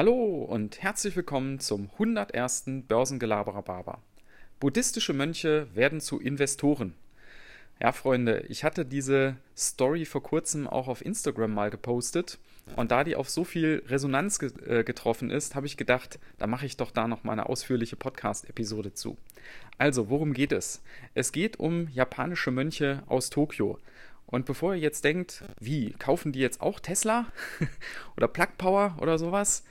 Hallo und herzlich willkommen zum 101. Börsengelaberer. Buddhistische Mönche werden zu Investoren. Ja, Freunde, ich hatte diese Story vor kurzem auch auf Instagram mal gepostet und da die auf so viel Resonanz äh, getroffen ist, habe ich gedacht, da mache ich doch da noch mal eine ausführliche Podcast-Episode zu. Also, worum geht es? Es geht um japanische Mönche aus Tokio. Und bevor ihr jetzt denkt, wie, kaufen die jetzt auch Tesla oder Plug Power oder sowas?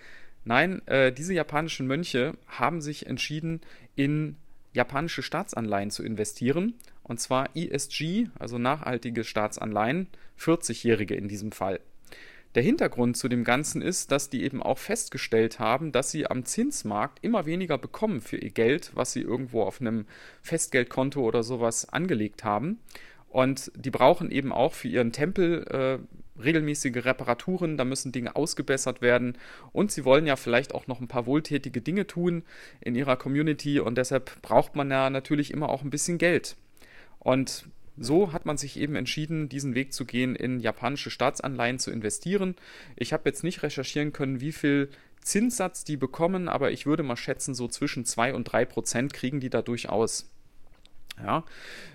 Nein, äh, diese japanischen Mönche haben sich entschieden, in japanische Staatsanleihen zu investieren. Und zwar ESG, also nachhaltige Staatsanleihen, 40-jährige in diesem Fall. Der Hintergrund zu dem Ganzen ist, dass die eben auch festgestellt haben, dass sie am Zinsmarkt immer weniger bekommen für ihr Geld, was sie irgendwo auf einem Festgeldkonto oder sowas angelegt haben. Und die brauchen eben auch für ihren Tempel äh, regelmäßige Reparaturen, da müssen Dinge ausgebessert werden und sie wollen ja vielleicht auch noch ein paar wohltätige Dinge tun in ihrer Community und deshalb braucht man ja natürlich immer auch ein bisschen Geld. Und so hat man sich eben entschieden, diesen Weg zu gehen, in japanische Staatsanleihen zu investieren. Ich habe jetzt nicht recherchieren können, wie viel Zinssatz die bekommen, aber ich würde mal schätzen, so zwischen 2 und 3 Prozent kriegen die da durchaus. Ja.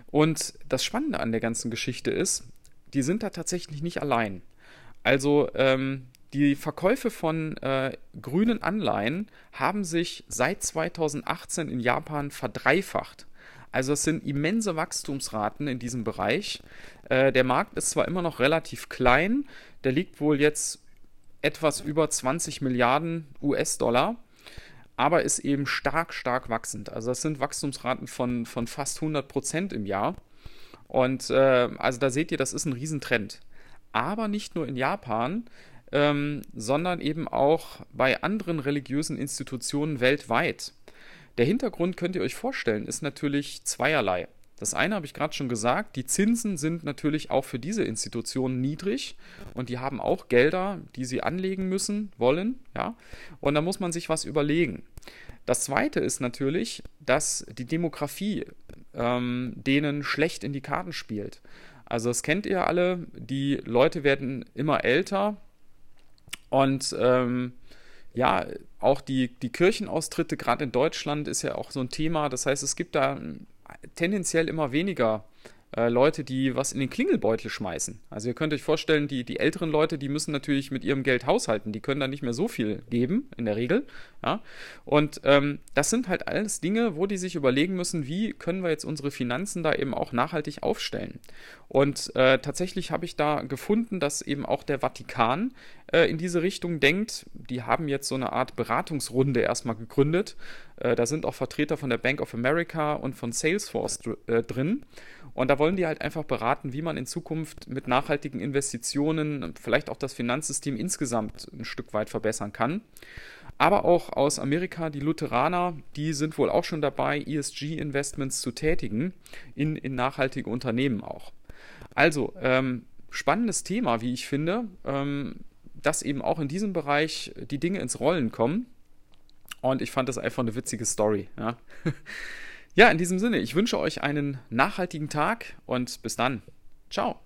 Und das Spannende an der ganzen Geschichte ist, die sind da tatsächlich nicht allein. Also ähm, die Verkäufe von äh, grünen Anleihen haben sich seit 2018 in Japan verdreifacht. Also es sind immense Wachstumsraten in diesem Bereich. Äh, der Markt ist zwar immer noch relativ klein, der liegt wohl jetzt etwas über 20 Milliarden US-Dollar aber ist eben stark, stark wachsend. Also das sind Wachstumsraten von, von fast 100 Prozent im Jahr. Und äh, also da seht ihr, das ist ein Riesentrend. Aber nicht nur in Japan, ähm, sondern eben auch bei anderen religiösen Institutionen weltweit. Der Hintergrund könnt ihr euch vorstellen, ist natürlich zweierlei. Das eine habe ich gerade schon gesagt, die Zinsen sind natürlich auch für diese Institutionen niedrig und die haben auch Gelder, die sie anlegen müssen, wollen, ja. Und da muss man sich was überlegen. Das zweite ist natürlich, dass die Demografie ähm, denen schlecht in die Karten spielt. Also das kennt ihr alle, die Leute werden immer älter und ähm, ja, auch die, die Kirchenaustritte, gerade in Deutschland, ist ja auch so ein Thema. Das heißt, es gibt da tendenziell immer weniger äh, Leute, die was in den Klingelbeutel schmeißen. Also ihr könnt euch vorstellen, die, die älteren Leute, die müssen natürlich mit ihrem Geld haushalten. Die können da nicht mehr so viel geben, in der Regel. Ja? Und ähm, das sind halt alles Dinge, wo die sich überlegen müssen, wie können wir jetzt unsere Finanzen da eben auch nachhaltig aufstellen. Und äh, tatsächlich habe ich da gefunden, dass eben auch der Vatikan äh, in diese Richtung denkt. Die haben jetzt so eine Art Beratungsrunde erstmal gegründet. Äh, da sind auch Vertreter von der Bank of America und von Salesforce dr äh, drin. Und da wollen die halt einfach beraten, wie man in Zukunft mit nachhaltigen Investitionen vielleicht auch das Finanzsystem insgesamt ein Stück weit verbessern kann. Aber auch aus Amerika, die Lutheraner, die sind wohl auch schon dabei, ESG-Investments zu tätigen in, in nachhaltige Unternehmen auch. Also, ähm, spannendes Thema, wie ich finde, ähm, dass eben auch in diesem Bereich die Dinge ins Rollen kommen. Und ich fand das einfach eine witzige Story. Ja. Ja, in diesem Sinne, ich wünsche euch einen nachhaltigen Tag und bis dann. Ciao.